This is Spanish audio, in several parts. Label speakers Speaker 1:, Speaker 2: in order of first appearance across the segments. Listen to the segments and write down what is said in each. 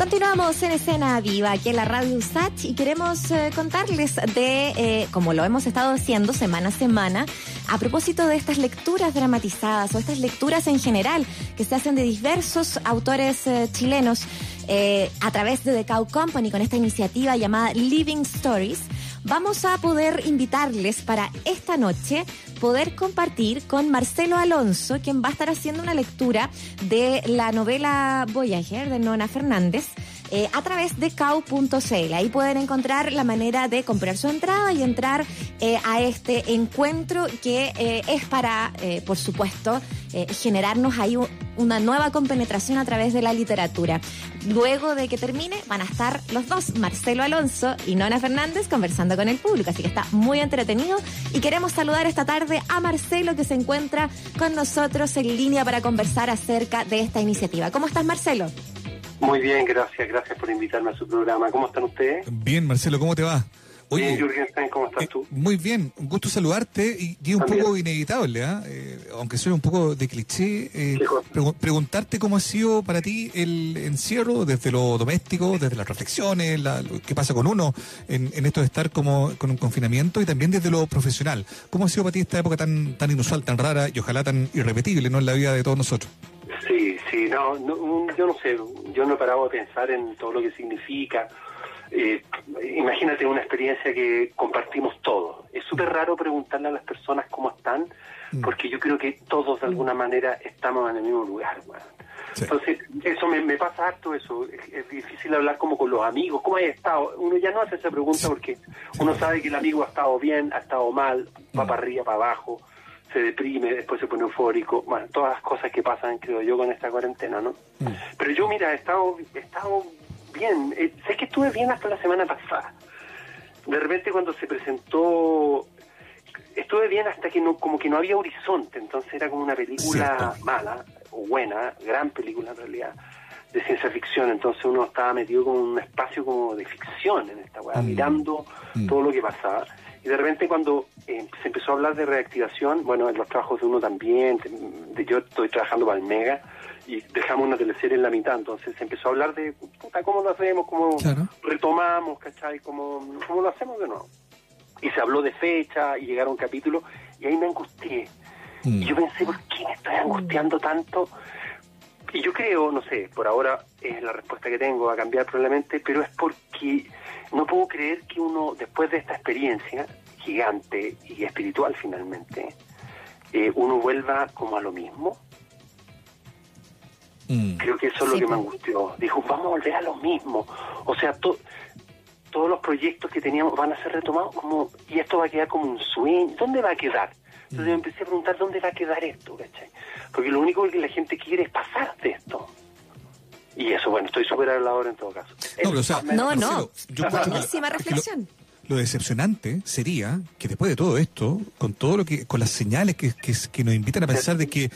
Speaker 1: Continuamos en escena viva aquí en la radio USACH y queremos eh, contarles de, eh, como lo hemos estado haciendo semana a semana, a propósito de estas lecturas dramatizadas o estas lecturas en general que se hacen de diversos autores eh, chilenos a través de The Cow Company con esta iniciativa llamada Living Stories vamos a poder invitarles para esta noche poder compartir con Marcelo Alonso, quien va a estar haciendo una lectura de la novela Voyager de Nona Fernández. Eh, a través de cow.cl. Ahí pueden encontrar la manera de comprar su entrada y entrar eh, a este encuentro que eh, es para, por supuesto, generarnos ahí una nueva compenetración a través de la literatura. Luego de que termine, van a estar los dos, Marcelo Alonso y Nona Fernández, conversando con el público. Así que está muy entretenido. Y queremos saludar esta tarde a Marcelo, que se encuentra con nosotros en línea para conversar acerca de esta iniciativa. ¿Cómo estás, Marcelo?
Speaker 2: Muy bien, gracias. Gracias por invitarme a su programa. ¿Cómo están ustedes?
Speaker 3: Bien, Marcelo, ¿cómo te va?
Speaker 2: Oye, Jürgen ¿cómo estás eh, tú?
Speaker 3: muy bien, un gusto saludarte y, y un poco inevitable, ¿ah? eh, aunque suene un poco de cliché, eh, preguntarte cómo ha sido para ti el encierro desde lo doméstico, desde las reflexiones, la, qué pasa con uno en, esto de estar como con un confinamiento y también desde lo profesional. ¿Cómo ha sido para ti esta época tan, tan inusual, tan rara y ojalá tan irrepetible ¿no? en la vida de todos nosotros?
Speaker 2: Sí, sí, no, yo no sé, yo no he parado de pensar en todo lo que significa eh, imagínate una experiencia que compartimos todos. Es súper raro preguntarle a las personas cómo están, mm. porque yo creo que todos de alguna manera estamos en el mismo lugar. Entonces, eso me, pasa harto eso. Es, difícil hablar como con los amigos. ¿Cómo hay estado? Uno ya no hace esa pregunta porque uno sabe que el amigo ha estado bien, ha estado mal, va mm. para arriba, para abajo, se deprime, después se pone eufórico. Bueno, todas las cosas que pasan, creo yo, con esta cuarentena, ¿no? Mm. Pero yo, mira, he estado, he estado bien. Eh, sé que estuve bien hasta la semana pasada. De repente cuando se presentó, estuve bien hasta que no, como que no había horizonte, entonces era como una película mala, o buena, gran película en realidad, de ciencia ficción, entonces uno estaba metido como en un espacio como de ficción en esta weá, mm. mirando mm. todo lo que pasaba. Y de repente cuando eh, se empezó a hablar de reactivación, bueno, en los trabajos de uno también, de, yo estoy trabajando para el Mega, y dejamos una teleserie en la mitad, entonces se empezó a hablar de cómo lo hacemos, cómo retomamos, ¿cachai? Cómo, cómo lo hacemos de nuevo. Y se habló de fecha y llegaron capítulos y ahí me angustié. Mm. Y yo pensé, ¿por qué me estoy angustiando tanto? Y yo creo, no sé, por ahora es la respuesta que tengo, a cambiar probablemente, pero es porque no puedo creer que uno, después de esta experiencia gigante y espiritual finalmente, eh, uno vuelva como a lo mismo Mm. Creo que eso es lo que me angustió. Dijo, vamos a volver a lo mismo. O sea, todos los proyectos que teníamos van a ser retomados como y esto va a quedar como un sueño. ¿Dónde va a quedar? Entonces me mm. empecé a preguntar dónde va a quedar esto, ¿cachai? Porque lo único que la gente quiere es pasar de esto. Y eso, bueno, estoy súper ahora en todo caso.
Speaker 1: No, no, Buenísima reflexión.
Speaker 3: Lo, decepcionante sería que después de todo esto, con todo lo que, con las señales que, que, que nos invitan a pensar de que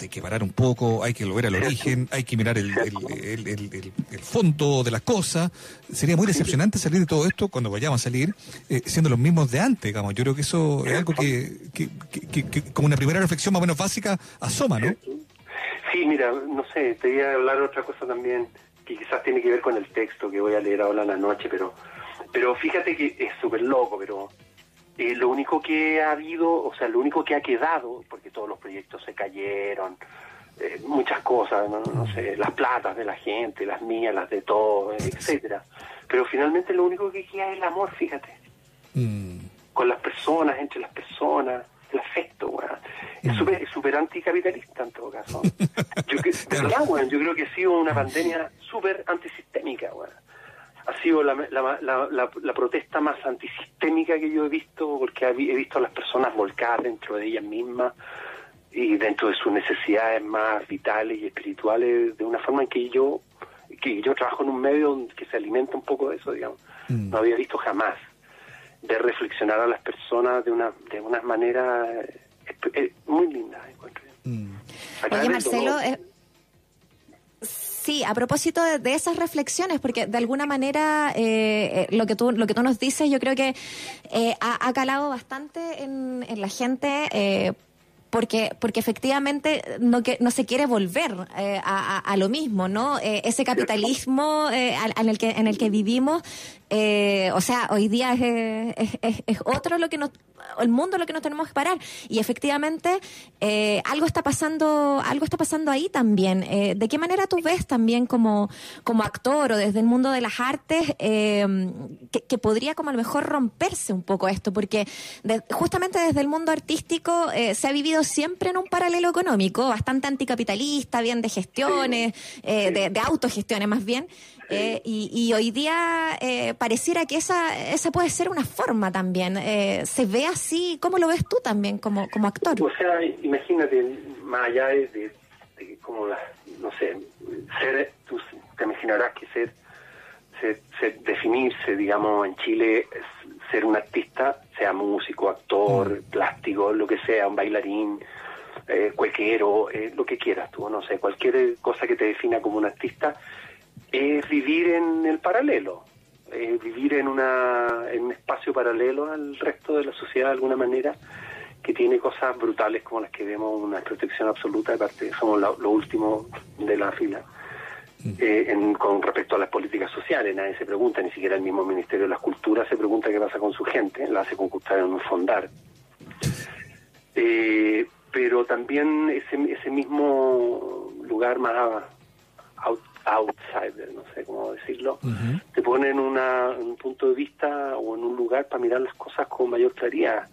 Speaker 3: hay que parar un poco, hay que volver al origen, hay que mirar el, fondo de las cosas. Sería muy decepcionante salir de todo esto cuando vayamos a salir eh, siendo los mismos de antes, digamos. Yo creo que eso es algo que, como una primera reflexión más o menos básica, asoma, ¿no?
Speaker 2: Sí, mira, no sé, te voy a hablar otra cosa también que quizás tiene que ver con el texto que voy a leer ahora en la noche, pero, pero fíjate que es súper loco, pero eh, lo único que ha habido, o sea, lo único que ha quedado, porque todos los proyectos se cayeron, eh, muchas cosas, ¿no? no sé, las platas de la gente, las mías, las de todos, etcétera. Pero finalmente lo único que queda es el amor, fíjate. Mm. Con las personas, entre las personas, el afecto, weón. Es mm. súper super anticapitalista en todo caso. Yo, que, yo creo que ha sido una pandemia súper antisistémica, weón ha sido la, la, la, protesta más antisistémica que yo he visto, porque he visto a las personas volcadas dentro de ellas mismas y dentro de sus necesidades más vitales y espirituales, de una forma en que yo, que yo trabajo en un medio que se alimenta un poco de eso, digamos. Mm. No había visto jamás de reflexionar a las personas de una, de una manera eh, eh, muy linda, encuentro.
Speaker 1: Mm. Oye, Marcelo, Sí, a propósito de, esas reflexiones, porque de alguna manera eh, eh, lo que tú lo que tú nos dices, yo creo que eh, ha, calado bastante en, la gente porque porque efectivamente no que no se quiere volver eh, a, a, lo mismo no eh, ese capitalismo eh, en el que en el que vivimos eh, o sea hoy día es, es, es, otro lo que nos el mundo lo que nos tenemos que parar. Y efectivamente eh, algo está pasando algo está pasando ahí también. Eh, de qué manera tú ves también como como actor o desde el mundo de las artes que, que, podría como a lo mejor romperse un poco esto porque de, justamente desde el mundo artístico se ha vivido siempre en un paralelo económico, bastante anticapitalista, bien de gestiones, eh, de, de, autogestiones más bien. Eh, y, y, hoy día eh, pareciera que esa, esa puede ser una forma también. Eh, ¿Se ve así? ¿Cómo lo ves tú también como, como actor?
Speaker 2: O sea, imagínate, más allá de, de, de como la, no sé, ser, tú te imaginarás que ser, ser, ser definirse, digamos, en Chile, ser un artista, sea músico, actor, mm. plástico, lo que sea, un bailarín, eh, cuequero, eh, lo que quieras tú, no sé, cualquier cosa que te defina como un artista, es vivir en el paralelo, vivir en, una, en un espacio paralelo al resto de la sociedad de alguna manera, que tiene cosas brutales como las que vemos, una protección absoluta, de parte somos lo, lo último de la fila. Eh, en, con respecto a las políticas sociales, nadie se pregunta, ni siquiera el mismo Ministerio de las Culturas se pregunta qué pasa con su gente, la hace concurtar en un fondar. Eh, pero también ese, ese mismo lugar más out, outsider, no sé cómo decirlo, te pone en, una, en un punto de vista o en un lugar para mirar las cosas con mayor claridad.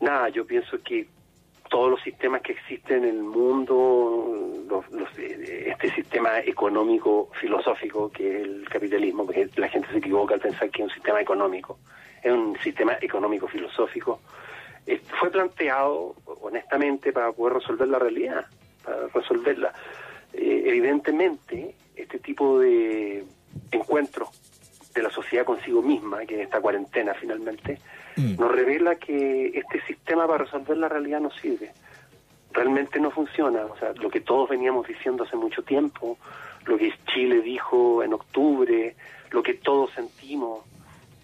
Speaker 2: Nada, yo pienso que todos los sistemas que existen en el mundo, los, este sistema económico filosófico que es el capitalismo, porque la gente se equivoca al pensar que es un sistema económico, es un sistema económico filosófico, eh, fue planteado honestamente para poder resolver la realidad, para resolverla. Eh, evidentemente, este tipo de encuentros de la sociedad consigo misma, que es esta cuarentena finalmente, mm. nos revela que este sistema para resolver la realidad no sirve. Realmente no funciona. O sea, lo que todos veníamos diciendo hace mucho tiempo, lo que Chile dijo en octubre, lo que todos sentimos,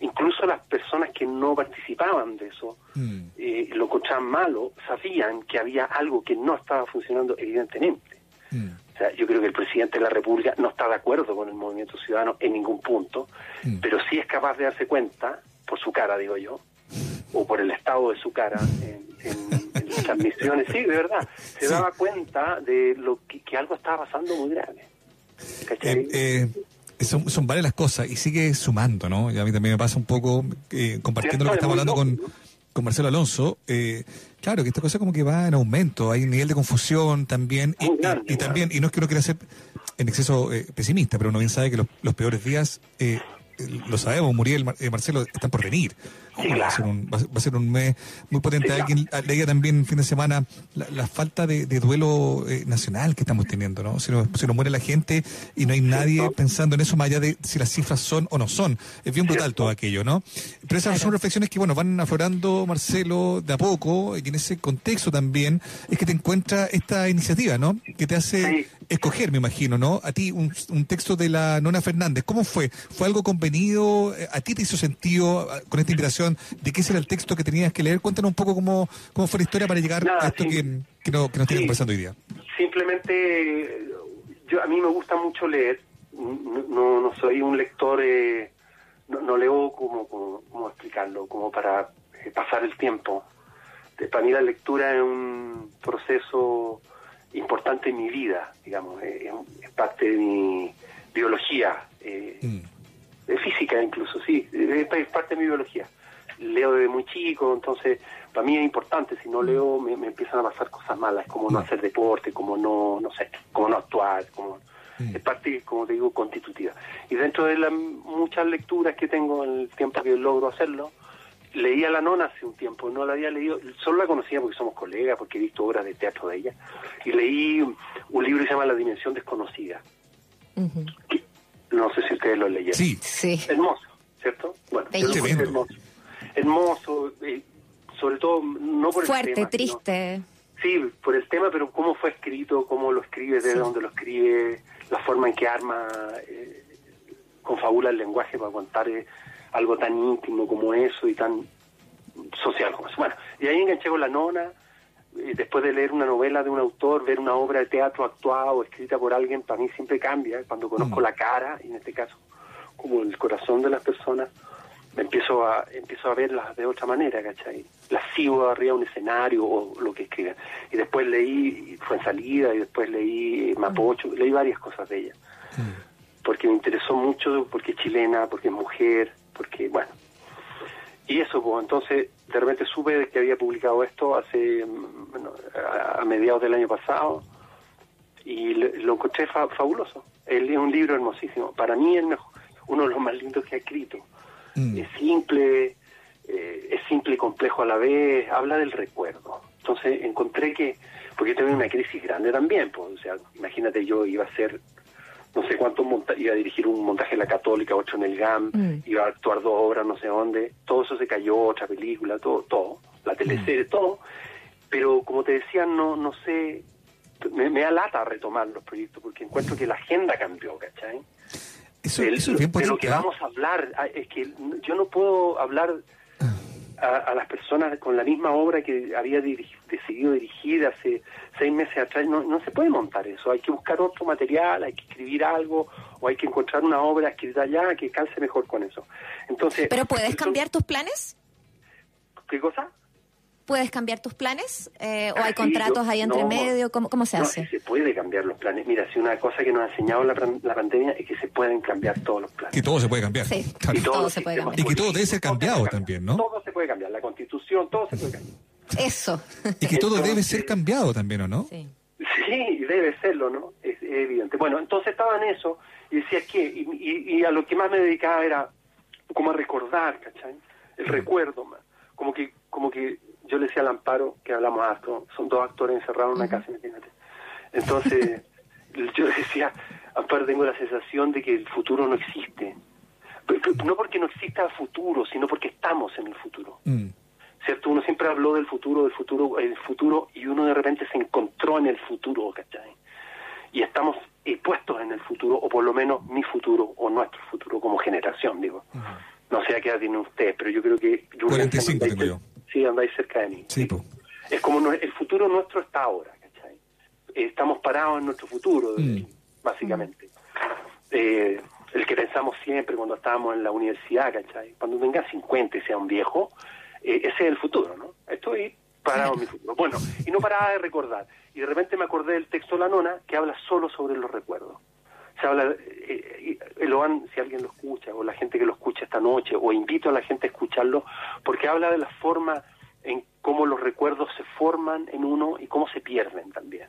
Speaker 2: incluso las personas que no participaban de eso, mm. eh, lo encontraban malo, sabían que había algo que no estaba funcionando evidentemente. Mm. O sea, yo creo que el presidente de la República no está de acuerdo con el movimiento ciudadano en ningún punto, mm. pero sí es capaz de darse cuenta, por su cara digo yo, o por el estado de su cara en, las transmisiones, sí, de verdad, se daba cuenta de lo que, algo estaba pasando muy grave.
Speaker 3: Eh, eh, son, son varias las cosas y sigue sumando, ¿no? Y a mí también me pasa un poco, eh, compartiendo lo que estamos hablando con, con Marcelo Alonso, eh, claro que esta cosa como que va en aumento, hay un nivel de confusión también, y, también, y no es que uno quiera ser en exceso pesimista, pero uno bien sabe que los, los peores días, eh, lo sabemos, Muriel, Marcelo, están por venir va, a ser un, va, a ser un mes muy potente. Alguien leía también fin de semana la, falta de, duelo eh, nacional que estamos teniendo, ¿no? Se nos, se nos muere la gente y no hay nadie pensando en eso más allá de si las cifras son o no son. Es bien brutal todo aquello, ¿no? Pero esas son reflexiones que, bueno, van aflorando, Marcelo, de a poco, y en ese contexto también es que te encuentra esta iniciativa, ¿no? Que te hace escoger, me imagino, ¿no? A ti un, un texto de la Nona Fernández, ¿cómo fue? ¿Fue algo convenido? ¿A ti te hizo sentido con esta invitación? De qué era el texto que tenías que leer. Cuéntanos un poco cómo, cómo fue la historia para llegar a esto que, que, no, que nos tiene conversando hoy día.
Speaker 2: Simplemente, yo a mí me gusta mucho leer. No, no soy un lector, eh, no, leo como, como, explicarlo, como para eh, pasar el tiempo. para mí la lectura es un proceso importante en mi vida, digamos, es, parte de mi biología, eh, mm. de física incluso, sí, es parte de mi biología leo desde muy chico, entonces para mí es importante, si no leo me, empiezan a pasar cosas malas, como no mm. hacer deporte, como no, no sé, como no actuar, como mm. es parte, como te digo, constitutiva. Y dentro de las muchas lecturas que tengo en el tiempo que logro hacerlo, leí a la nona hace un tiempo, no la había leído, solo la conocía porque somos colegas, porque he visto obras de teatro de ella, y leí un libro que se llama La Dimensión Desconocida. no sé si ustedes lo leyeron.
Speaker 3: Sí,
Speaker 1: sí.
Speaker 2: Hermoso, ¿cierto? Bueno, hermoso hermoso, eh, sobre todo no por
Speaker 1: el
Speaker 2: tema.
Speaker 1: Fuerte, triste.
Speaker 2: sí, por el tema, pero cómo fue escrito, cómo lo escribe, desde dónde lo escribe, la forma en que arma, eh, confabula el lenguaje para contar eh, algo tan íntimo como eso y tan social como eso. Bueno, y ahí enganché con la nona, eh, después de leer una novela de un autor, ver una obra de teatro actuada o escrita por alguien, para mí siempre cambia. Cuando conozco
Speaker 3: Mm.
Speaker 2: la cara, y en este caso, como el corazón de las personas, empiezo a empiezo a verlas de otra manera, ¿cachai? Las sigo arriba de un escenario o lo que escriben. Y después leí Fue en salida, y después leí Mapocho, leí varias cosas de ella. Porque me interesó mucho, porque es chilena, porque es mujer, porque, bueno. Y eso, pues, entonces, de repente supe que había publicado esto hace, mm, bueno, a, mediados del año pasado, y lo encontré fa- fabuloso. Es un libro hermosísimo. Para mí, mejor, uno de los más lindos que ha escrito.
Speaker 3: Mm.
Speaker 2: Es simple, eh, es simple y complejo a la vez, habla del recuerdo. Entonces encontré que, porque yo tuve una crisis grande también, pues, o sea, imagínate yo iba a hacer, no sé cuántos monta iba a dirigir un montaje en la Católica, otro en el GAM,
Speaker 1: Mm.
Speaker 2: iba a actuar dos obras, no sé dónde, todo eso se cayó, otra película, todo, todo, la teleserie, todo, pero como te decía, no, no sé, me, me da lata retomar los proyectos, porque encuentro que la agenda cambió, ¿cachai?
Speaker 3: Eso,
Speaker 2: El-
Speaker 3: eso es bien
Speaker 2: de lo que
Speaker 3: política.
Speaker 2: vamos a hablar ah, es que yo no puedo hablar a, a las personas con la misma obra que había dirigi- decidido dirigir hace seis meses atrás no, no se puede montar eso hay que buscar otro material hay que escribir algo o hay que encontrar una obra escrita allá que calce mejor con eso entonces
Speaker 1: ¿Pero puedes cambiar tus planes?
Speaker 2: qué cosa
Speaker 1: ¿Puedes cambiar tus planes? Eh, ¿O
Speaker 2: Ah,
Speaker 1: hay
Speaker 2: sí,
Speaker 1: contratos
Speaker 2: yo-
Speaker 1: ahí entre
Speaker 2: no,
Speaker 1: medio? ¿Cómo, cómo se
Speaker 2: no,
Speaker 1: hace?
Speaker 2: sí se puede cambiar los planes mira si una cosa que nos ha enseñado la, la pandemia es que se pueden cambiar todos los planes
Speaker 3: Que todo se puede cambiar.
Speaker 1: Sí.
Speaker 3: Claro.
Speaker 1: Y todo
Speaker 2: los
Speaker 1: se puede cambiar.
Speaker 3: Y que todo debe ser
Speaker 2: todo se
Speaker 3: cambiado también. ¿no?
Speaker 2: Todo se puede cambiar, la constitución, todo se puede cambiar.
Speaker 1: Eso.
Speaker 3: Y que todo debe ser cambiado también, ¿o no?
Speaker 1: Sí.
Speaker 2: Sí, debe serlo, ¿no? Es, es evidente. Bueno, entonces estaba en eso y decía, ¿qué? Y, y- y a lo que más me dedicaba era como a recordar, ¿cachai? El recuerdo más. Como que, como que yo le decía al Amparo, que hablamos harto, son dos actores encerrados en una casa, imagínate. Entonces, yo decía, Amparo, tengo la sensación de que el futuro no existe. No porque no exista futuro, sino porque estamos en el futuro.
Speaker 3: Mm.
Speaker 2: ¿cierto? Uno siempre habló del futuro, del futuro, el futuro, y uno de repente se encontró en el futuro, ¿cachai? Y estamos puestos en el futuro, o por lo menos mi futuro, o nuestro futuro como generación, digo. No sé a qué edad tienen ustedes, pero yo creo que... yo
Speaker 3: 45
Speaker 2: andáis
Speaker 3: tengo yo.
Speaker 2: Sí, andáis cerca de mí.
Speaker 3: Sí, po.
Speaker 2: Es como no- el futuro nuestro está ahora, ¿cachai? Estamos parados en nuestro futuro,
Speaker 3: Mm.
Speaker 2: básicamente. Eh, el que pensamos siempre cuando estábamos en la universidad, ¿cachai? Cuando tenga 50 y sea un viejo, eh, ese es el futuro, ¿no? Estoy parado en mi futuro. Bueno, y no paraba de recordar. Y de repente me acordé del texto de La Nona que habla solo sobre los recuerdos. Se habla, eh, eh, lo han- si alguien lo escucha, o la gente que lo escucha esta noche, o invito a la gente a escucharlo, porque habla de la forma en cómo los recuerdos se forman en uno y cómo se pierden también.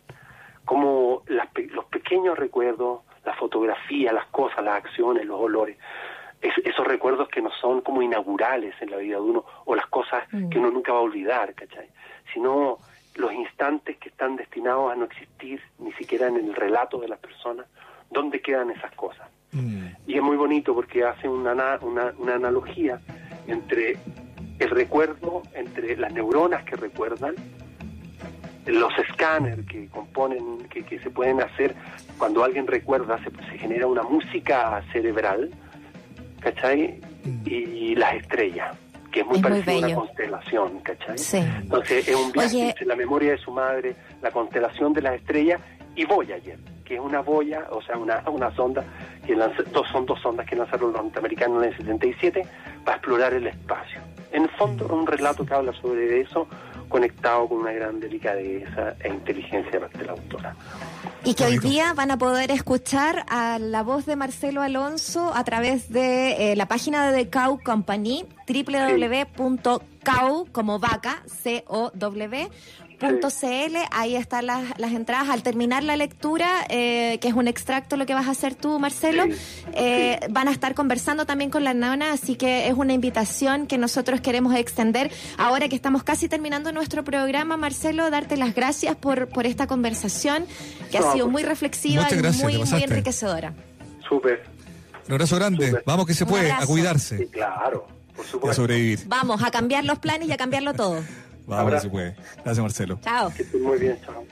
Speaker 2: Cómo las los pequeños recuerdos, la fotografía, las cosas, las acciones, los olores, es- esos recuerdos que no son como inaugurales en la vida de uno, o las cosas que uno nunca va a olvidar, ¿cachai? Sino los instantes que están destinados a no existir ni siquiera en el relato de las personas, ¿dónde quedan esas cosas?
Speaker 3: Mm.
Speaker 2: Y es muy bonito porque hace una, una, una analogía entre el recuerdo, entre las neuronas que recuerdan, los escáneres que componen, que, que se pueden hacer cuando alguien recuerda, se, se genera una música cerebral, ¿cachai? Y las estrellas, que es muy
Speaker 1: Es muy
Speaker 2: parecido a una constelación, ¿cachai?
Speaker 1: Sí.
Speaker 2: Entonces es un viaje
Speaker 1: Oye.
Speaker 2: entre la memoria de su madre, la constelación de las estrellas y Voyager, que es una boya, o sea, una, una sonda, que lanza- dos, son dos sondas que lanzaron los norteamericanos en el 77 para explorar el espacio. En el fondo es un relato que habla sobre eso, conectado con una gran delicadeza e inteligencia de parte de la autora.
Speaker 1: Y que hoy día van a poder escuchar a la voz de Marcelo Alonso a través de eh, la página de The Cow Company, www.cow como vaca, C-O-W. Punto .cl, ahí están las, las entradas. Al terminar la lectura, eh, que es un extracto lo que vas a hacer tú, Marcelo,
Speaker 2: Sí,
Speaker 1: eh, van a estar conversando también con la nona, así que es una invitación que nosotros queremos extender. Ahora que estamos casi terminando nuestro programa, Marcelo, darte las gracias por, por esta conversación que ha sido
Speaker 2: por-
Speaker 1: muy reflexiva y muy, enriquecedora.
Speaker 2: Súper,
Speaker 3: Un abrazo grande.
Speaker 2: Súper.
Speaker 3: Vamos que se puede, a
Speaker 1: abrazo.
Speaker 2: sí,
Speaker 3: cuidarse
Speaker 2: claro, por
Speaker 3: y a
Speaker 2: supuesto.
Speaker 3: sobrevivir.
Speaker 1: Vamos a cambiar los planes y a cambiarlo todo.
Speaker 3: Vamos puede. Gracias, Marcelo.
Speaker 1: Chao.
Speaker 2: Que estén muy bien, chao.